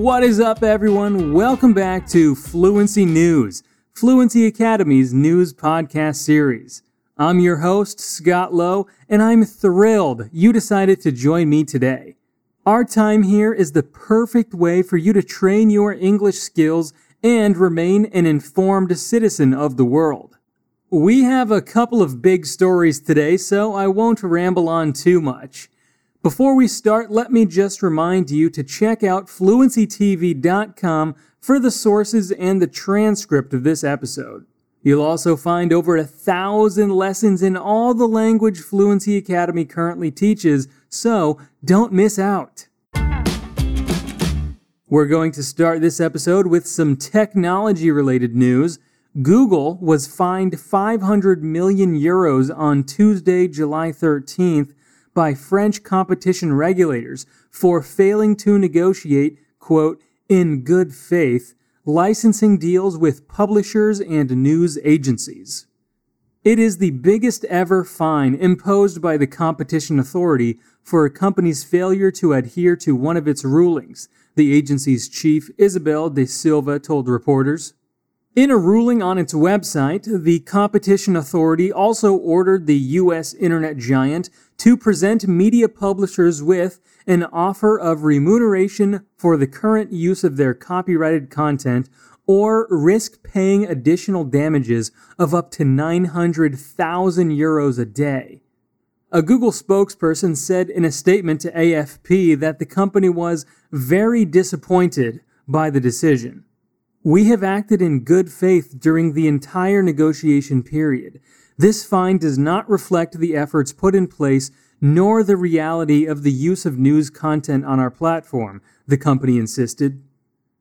What is up, everyone? Welcome back to Fluency News, Fluency Academy's news podcast series. I'm your host, Scott Lowe, and I'm thrilled you decided to join me today. Our time here is the perfect way for you to train your English skills and remain an informed citizen of the world. We have a couple of big stories today, so I won't ramble on too much. Before we start, let me just remind you to check out fluencytv.com for the sources and the transcript of this episode. You'll also find over a thousand lessons in all the language Fluency Academy currently teaches, so don't miss out. We're going to start this episode with some technology related news. Google was fined 500 million euros on Tuesday, July 13th by French competition regulators for failing to negotiate, quote, in good faith, licensing deals with publishers and news agencies. It is the biggest ever fine imposed by the competition authority for a company's failure to adhere to one of its rulings, the agency's chief, Isabelle de Silva, told reporters. In a ruling on its website, the Competition Authority also ordered the U.S. internet giant to present media publishers with an offer of remuneration for the current use of their copyrighted content or risk paying additional damages of up to 900,000 euros a day. A Google spokesperson said in a statement to AFP that the company was very disappointed by the decision. We have acted in good faith during the entire negotiation period. This fine does not reflect the efforts put in place nor the reality of the use of news content on our platform, the company insisted.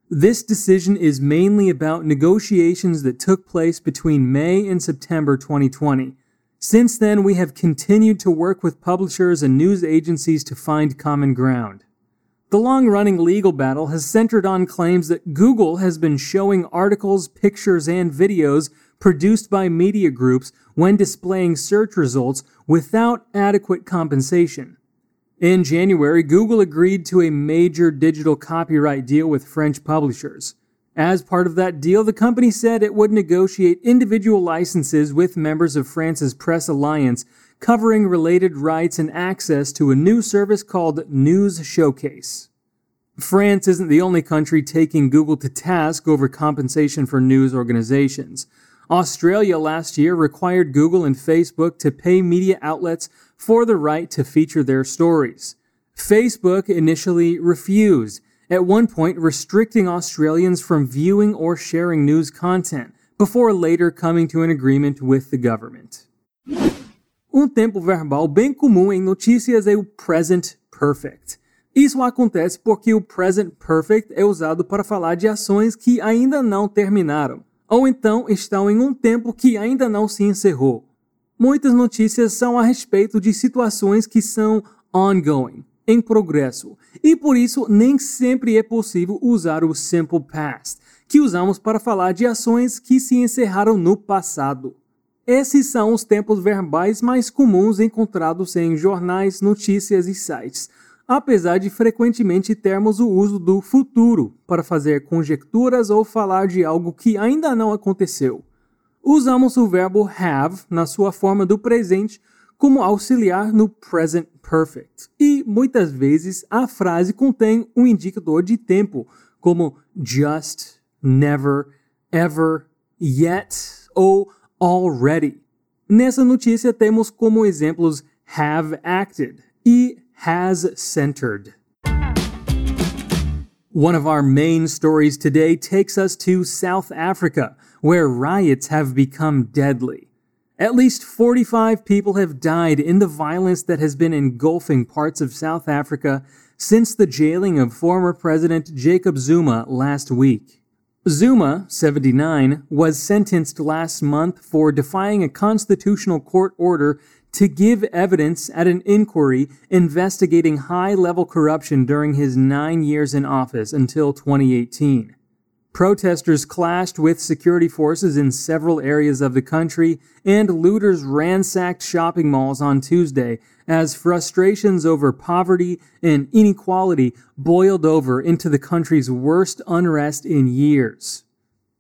This decision is mainly about negotiations that took place between May and September 2020. Since then, we have continued to work with publishers and news agencies to find common ground. The long running legal battle has centered on claims that Google has been showing articles, pictures, and videos produced by media groups when displaying search results without adequate compensation. In January, Google agreed to a major digital copyright deal with French publishers. As part of that deal, the company said it would negotiate individual licenses with members of France's Press Alliance covering related rights and access to a new service called News Showcase. France isn't the only country taking Google to task over compensation for news organizations. Australia last year required Google and Facebook to pay media outlets for the right to feature their stories. Facebook initially refused, at one point restricting Australians from viewing or sharing news content, before later coming to an agreement with the government. Um tempo verbal bem comum em notícias é o present perfect. Isso acontece porque o present perfect é usado para falar de ações que ainda não terminaram, ou então estão em um tempo que ainda não se encerrou. Muitas notícias são a respeito de situações que são ongoing, em progresso, e por isso nem sempre é possível usar o simple past, que usamos para falar de ações que se encerraram no passado. Esses são os tempos verbais mais comuns encontrados em jornais, notícias e sites, apesar de frequentemente termos o uso do futuro para fazer conjecturas ou falar de algo que ainda não aconteceu. Usamos o verbo have na sua forma do presente como auxiliar no present perfect, e muitas vezes a frase contém um indicador de tempo, como just, never, ever, yet ou already. Nessa notícia temos como exemplos have acted e has centered. One of our main stories today takes us to South Africa, where riots have become deadly. At least 45 people have died in the violence that has been engulfing parts of South Africa since the jailing of former President Jacob Zuma last week. Zuma, 79, was sentenced last month for defying a constitutional court order to give evidence at an inquiry investigating high level corruption during his nine years in office until 2018. Protesters clashed with security forces in several areas of the country, and looters ransacked shopping malls on Tuesday as frustrations over poverty and inequality boiled over into the country's worst unrest in years.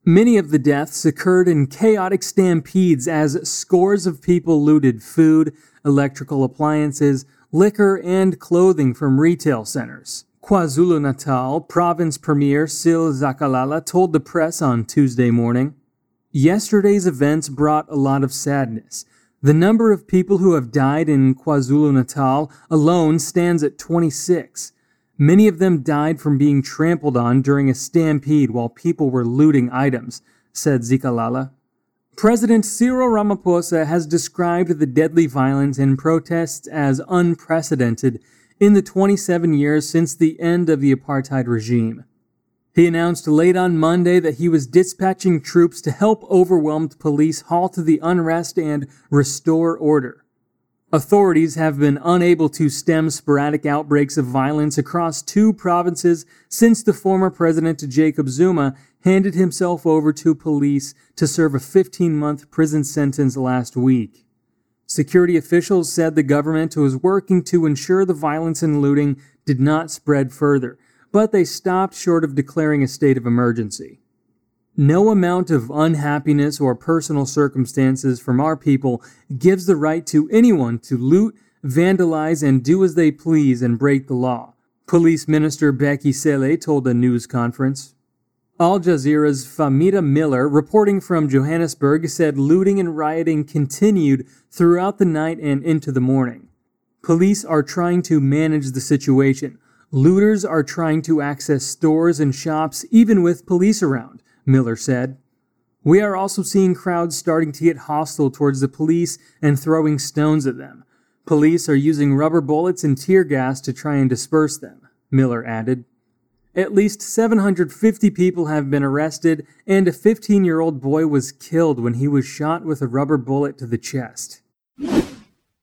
Many of the deaths occurred in chaotic stampedes as scores of people looted food, electrical appliances, liquor, and clothing from retail centers. KwaZulu Natal province premier Sihle Zikalala told the press on Tuesday morning Yesterday's events brought a lot of sadness. The number of people who have died in KwaZulu Natal alone stands at 26. Many of them died from being trampled on during a stampede while people were looting items, said Zikalala. President Cyril Ramaphosa has described the deadly violence in protests as unprecedented in the 27 years since the end of the apartheid regime. He announced late on Monday that he was dispatching troops to help overwhelmed police halt the unrest and restore order. Authorities have been unable to stem sporadic outbreaks of violence across two provinces since the former president Jacob Zuma handed himself over to police to serve a 15 month prison sentence last week. Security officials said the government was working to ensure the violence and looting did not spread further, but they stopped short of declaring a state of emergency. No amount of unhappiness or personal circumstances from our people gives the right to anyone to loot, vandalize, and do as they please and break the law. Police Minister Bheki Cele told a news conference. Al Jazeera's Fahmida Miller, reporting from Johannesburg, said looting and rioting continued throughout the night and into the morning. Police are trying to manage the situation. Looters are trying to access stores and shops even with police around, Miller said. We are also seeing crowds starting to get hostile towards the police and throwing stones at them. Police are using rubber bullets and tear gas to try and disperse them, Miller added. At least 750 people have been arrested, and a 15 year old boy was killed when he was shot with a rubber bullet to the chest.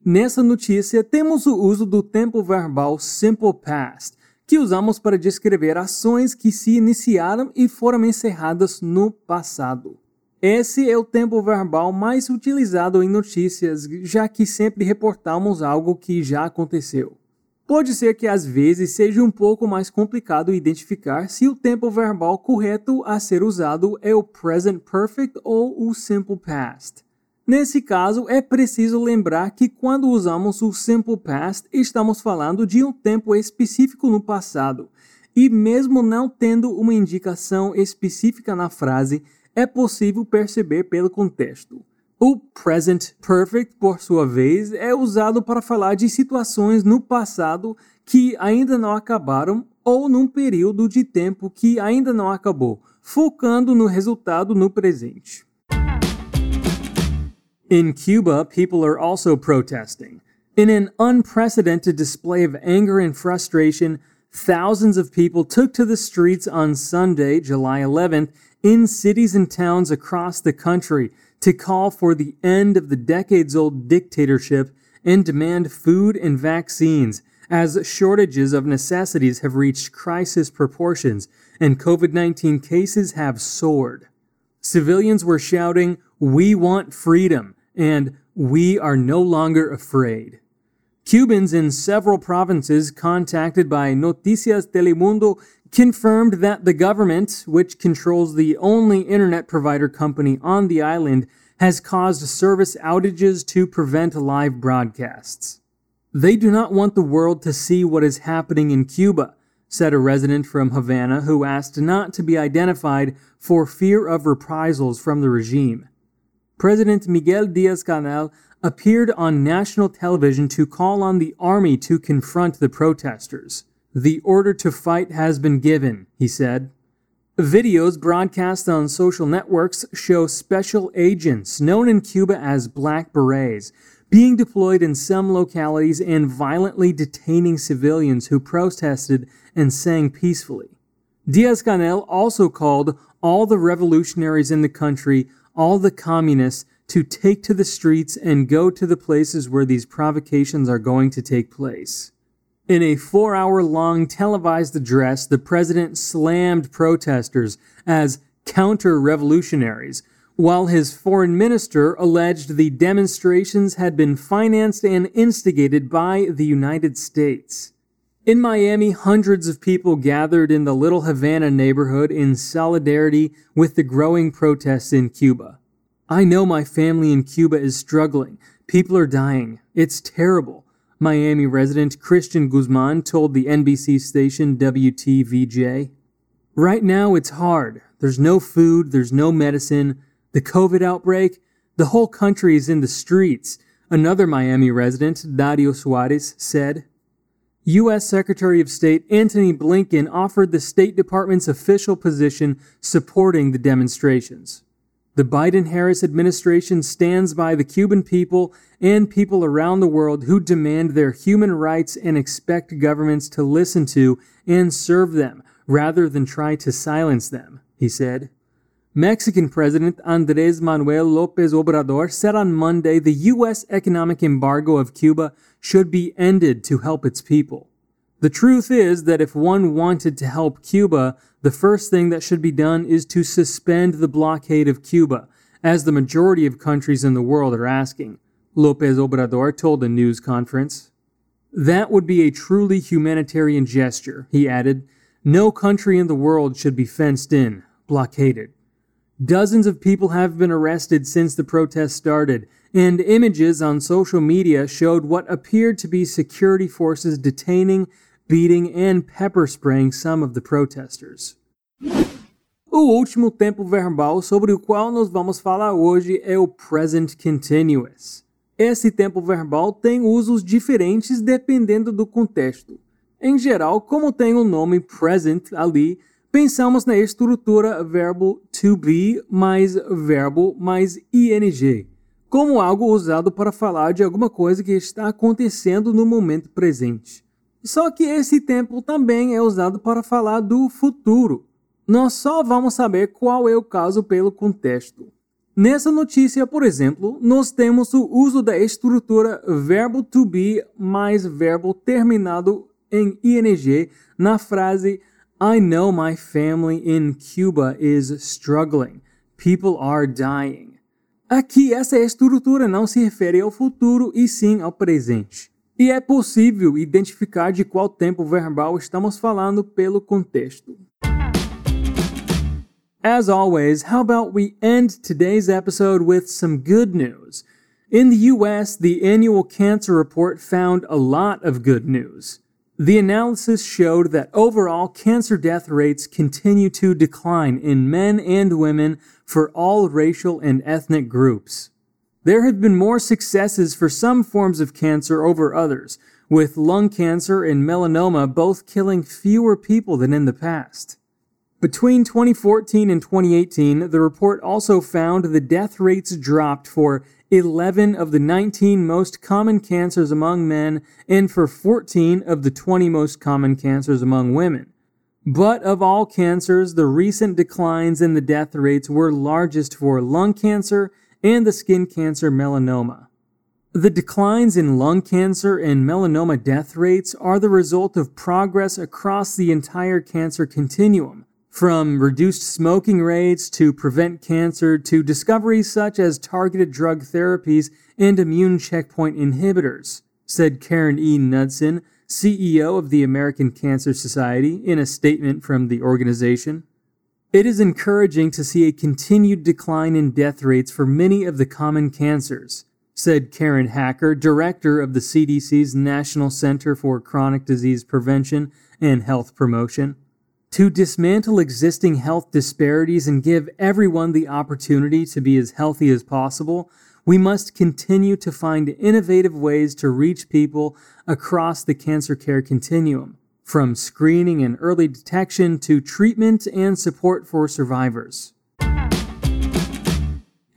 Nessa notícia, temos o uso do tempo verbal simple past, que usamos para descrever ações que se iniciaram e foram encerradas no passado. Esse é o tempo verbal mais utilizado em notícias, já que sempre reportamos algo que já aconteceu. Pode ser que às vezes seja um pouco mais complicado identificar se o tempo verbal correto a ser usado é o present perfect ou o simple past. Nesse caso, é preciso lembrar que quando usamos o simple past, estamos falando de um tempo específico no passado, e mesmo não tendo uma indicação específica na frase, é possível perceber pelo contexto. O present perfect, por sua vez, é usado para falar de situações no passado que ainda não acabaram ou num período de tempo que ainda não acabou, focando no resultado no presente. In Cuba, people are also protesting. In an unprecedented display of anger and frustration, thousands of people took to the streets on Sunday, July 11th, in cities and towns across the country to call for the end of the decades old dictatorship and demand food and vaccines as shortages of necessities have reached crisis proportions and COVID 19 cases have soared. Civilians were shouting, We want freedom, and we are no longer afraid. Cubans in several provinces contacted by Noticias Telemundo confirmed that the government, which controls the only internet provider company on the island, has caused service outages to prevent live broadcasts. They do not want the world to see what is happening in Cuba, said a resident from Havana who asked not to be identified for fear of reprisals from the regime. President Miguel Diaz Canel appeared on national television to call on the army to confront the protesters. The order to fight has been given, he said. Videos broadcast on social networks show special agents, known in Cuba as Black Berets, being deployed in some localities and violently detaining civilians who protested and sang peacefully. Diaz Canel also called all the revolutionaries in the country, all the communists, to take to the streets and go to the places where these provocations are going to take place. In a four hour long televised address, the president slammed protesters as counter revolutionaries, while his foreign minister alleged the demonstrations had been financed and instigated by the United States. In Miami, hundreds of people gathered in the Little Havana neighborhood in solidarity with the growing protests in Cuba. I know my family in Cuba is struggling. People are dying. It's terrible. Miami resident Christian Guzman told the NBC station WTVJ. Right now, it's hard. There's no food, there's no medicine. The COVID outbreak, the whole country is in the streets, another Miami resident, Dario Suarez, said. U.S. Secretary of State Antony Blinken offered the State Department's official position supporting the demonstrations. The Biden Harris administration stands by the Cuban people and people around the world who demand their human rights and expect governments to listen to and serve them rather than try to silence them, he said. Mexican President Andrés Manuel López Obrador said on Monday the U.S. economic embargo of Cuba should be ended to help its people. The truth is that if one wanted to help Cuba, the first thing that should be done is to suspend the blockade of Cuba, as the majority of countries in the world are asking, Lopez Obrador told a news conference. That would be a truly humanitarian gesture, he added. No country in the world should be fenced in, blockaded. Dozens of people have been arrested since the protests started, and images on social media showed what appeared to be security forces detaining, beating, and pepper spraying some of the protesters. O último tempo verbal sobre o qual nós vamos falar hoje é o present continuous. Esse tempo verbal tem usos diferentes dependendo do contexto. Em geral, como tem o nome present ali, pensamos na estrutura verbo to be mais verbo mais ing, como algo usado para falar de alguma coisa que está acontecendo no momento presente. Só que esse tempo também é usado para falar do futuro. Nós só vamos saber qual é o caso pelo contexto. Nessa notícia, por exemplo, nós temos o uso da estrutura verbo to be mais verbo terminado em ing na frase I know my family in Cuba is struggling. People are dying. Aqui, essa estrutura não se refere ao futuro e sim ao presente. E é possível identificar de qual tempo verbal estamos falando pelo contexto. As always, how about we end today's episode with some good news? In the US, the annual cancer report found a lot of good news. The analysis showed that overall cancer death rates continue to decline in men and women for all racial and ethnic groups. There have been more successes for some forms of cancer over others, with lung cancer and melanoma both killing fewer people than in the past. Between 2014 and 2018, the report also found the death rates dropped for 11 of the 19 most common cancers among men and for 14 of the 20 most common cancers among women. But of all cancers, the recent declines in the death rates were largest for lung cancer and the skin cancer melanoma. The declines in lung cancer and melanoma death rates are the result of progress across the entire cancer continuum, from reduced smoking rates to prevent cancer to discoveries such as targeted drug therapies and immune checkpoint inhibitors, said Karen E. Knudsen, CEO of the American Cancer Society, in a statement from the organization. It is encouraging to see a continued decline in death rates for many of the common cancers, said Karen Hacker, director of the CDC's National Center for Chronic Disease Prevention and Health Promotion. To dismantle existing health disparities and give everyone the opportunity to be as healthy as possible, we must continue to find innovative ways to reach people across the cancer care continuum, from screening and early detection to treatment and support for survivors.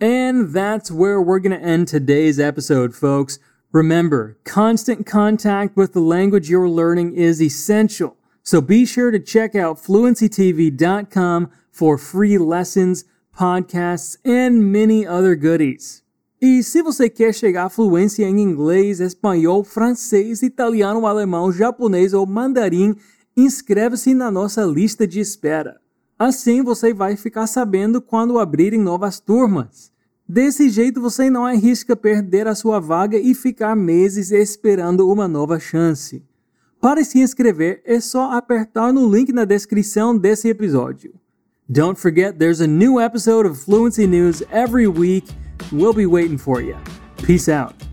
And that's where we're going to end today's episode, folks. Remember, constant contact with the language you're learning is essential. So be sure to check out fluencytv.com for free lessons, podcasts, and many other goodies. E se você quer chegar à fluência em inglês, espanhol, francês, italiano, alemão, japonês ou mandarim, inscreva-se na nossa lista de espera. Assim você vai ficar sabendo quando abrirem novas turmas. Desse jeito você não arrisca perder a sua vaga e ficar meses esperando uma nova chance. Para se inscrever, é só apertar no link na descrição desse episódio. Don't forget there's a new episode of Fluency News every week. We'll be waiting for you. Peace out.